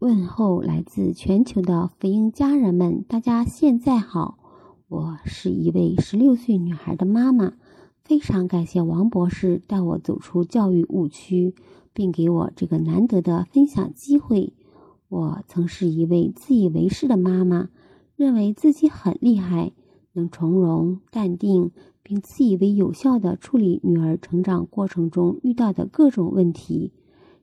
问候来自全球的福音家人们，大家现在好。我是一位十六岁女孩的妈妈，非常感谢王博士带我走出教育误区，并给我这个难得的分享机会。我曾是一位自以为是的妈妈，认为自己很厉害，能从容淡定，并自以为有效地处理女儿成长过程中遇到的各种问题。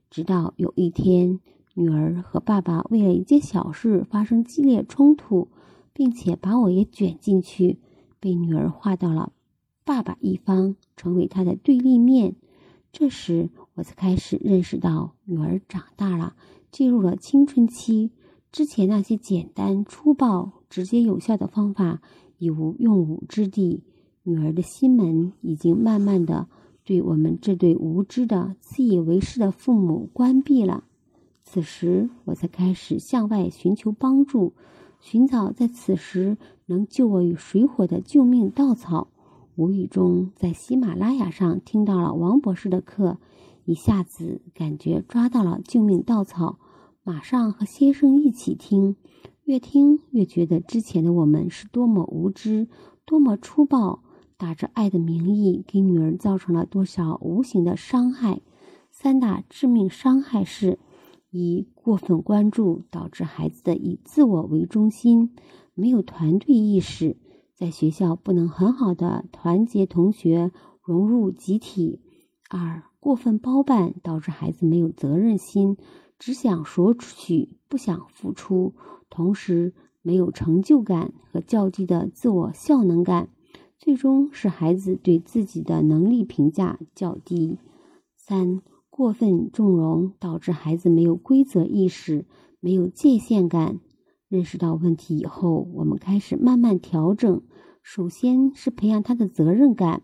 直到有一天。女儿和爸爸为了一件小事发生激烈冲突，并且把我也卷进去，被女儿划到了爸爸一方，成为他的对立面。这时，我才开始认识到，女儿长大了，进入了青春期。之前那些简单粗暴、直接有效的方法已无用武之地。女儿的心门已经慢慢的对我们这对无知的、自以为是的父母关闭了。此时，我才开始向外寻求帮助，寻找在此时能救我于水火的救命稻草。无意中在喜马拉雅上听到了王博士的课，一下子感觉抓到了救命稻草，马上和先生一起听，越听越觉得之前的我们是多么无知，多么粗暴，打着爱的名义给女儿造成了多少无形的伤害。三大致命伤害是。一过分关注导致孩子的以自我为中心，没有团队意识，在学校不能很好的团结同学，融入集体。二过分包办导致孩子没有责任心，只想索取不想付出，同时没有成就感和较低的自我效能感，最终使孩子对自己的能力评价较低。三。过分纵容导致孩子没有规则意识，没有界限感。认识到问题以后，我们开始慢慢调整。首先是培养他的责任感。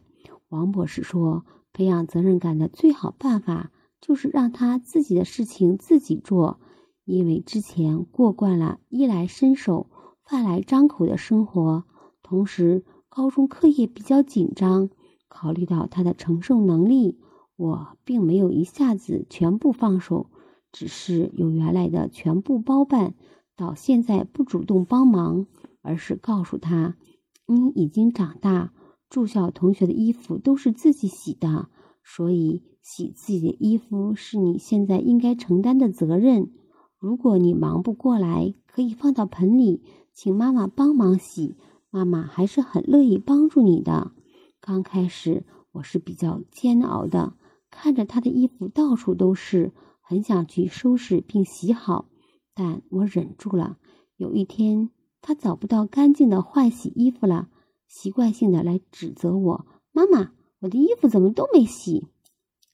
王博士说，培养责任感的最好办法就是让他自己的事情自己做，因为之前过惯了衣来伸手、饭来张口的生活。同时，高中课业比较紧张，考虑到他的承受能力。我并没有一下子全部放手，只是由原来的全部包办到现在不主动帮忙，而是告诉他：“你已经长大，住校同学的衣服都是自己洗的，所以洗自己的衣服是你现在应该承担的责任。如果你忙不过来，可以放到盆里，请妈妈帮忙洗，妈妈还是很乐意帮助你的。刚开始我是比较煎熬的。”看着他的衣服到处都是，很想去收拾并洗好，但我忍住了。有一天，他找不到干净的换洗衣服了，习惯性的来指责我：“妈妈，我的衣服怎么都没洗？”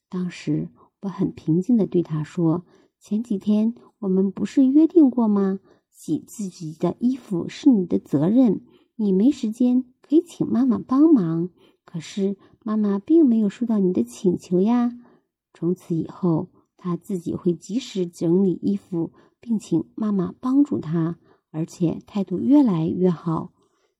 当时我很平静的对他说：“前几天我们不是约定过吗？洗自己的衣服是你的责任，你没时间可以请妈妈帮忙。可是……”妈妈并没有收到你的请求呀。从此以后，他自己会及时整理衣服，并请妈妈帮助他，而且态度越来越好。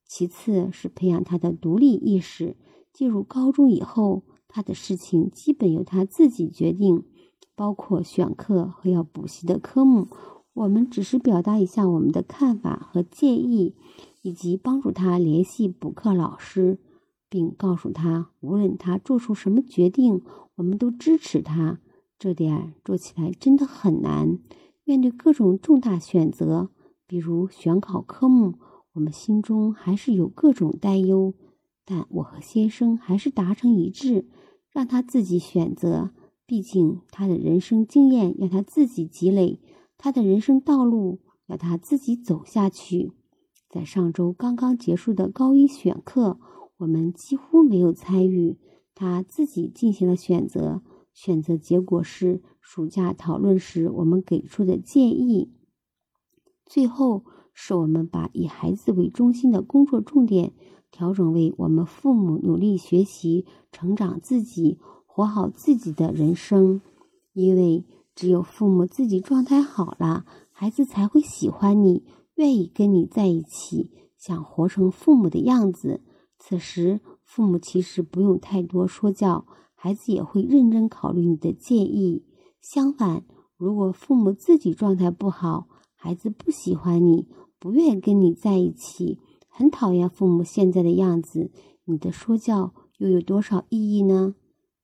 其次是培养他的独立意识。进入高中以后，他的事情基本由他自己决定，包括选课和要补习的科目，我们只是表达一下我们的看法和建议，以及帮助他联系补课老师。并告诉他，无论他做出什么决定，我们都支持他。这点做起来真的很难。面对各种重大选择，比如选考科目，我们心中还是有各种担忧。但我和先生还是达成一致，让他自己选择。毕竟他的人生经验要他自己积累，他的人生道路要他自己走下去。在上周刚刚结束的高一选课。我们几乎没有参与，他自己进行了选择，选择结果是暑假讨论时我们给出的建议。最后是我们把以孩子为中心的工作重点调整为我们父母努力学习、成长自己、活好自己的人生。因为只有父母自己状态好了，孩子才会喜欢你，愿意跟你在一起，想活成父母的样子。此时，父母其实不用太多说教，孩子也会认真考虑你的建议。相反，如果父母自己状态不好，孩子不喜欢你，不愿跟你在一起，很讨厌父母现在的样子，你的说教又有多少意义呢？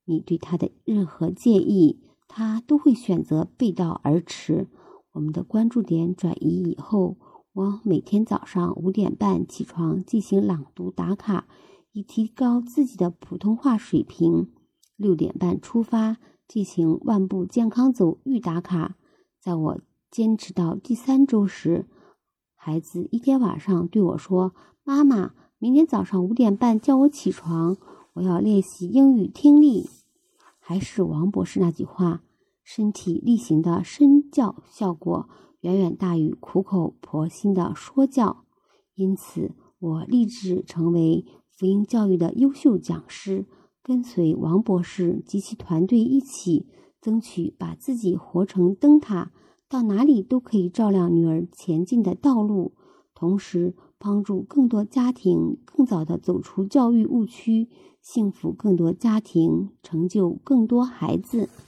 你对他的任何建议，他都会选择背道而驰。我们的关注点转移以后，我每天早上五点半起床进行朗读打卡，以提高自己的普通话水平。六点半出发进行万步健康走预打卡。在我坚持到第三周时，孩子一天晚上对我说：“妈妈，明天早上五点半叫我起床，我要练习英语听力。”还是王博士那句话。身体力行的身教效果远远大于苦口婆心的说教，因此我立志成为福音教育的优秀讲师，跟随王博士及其团队一起，争取把自己活成灯塔，到哪里都可以照亮女儿前进的道路，同时帮助更多家庭更早的走出教育误区，幸福更多家庭，成就更多孩子。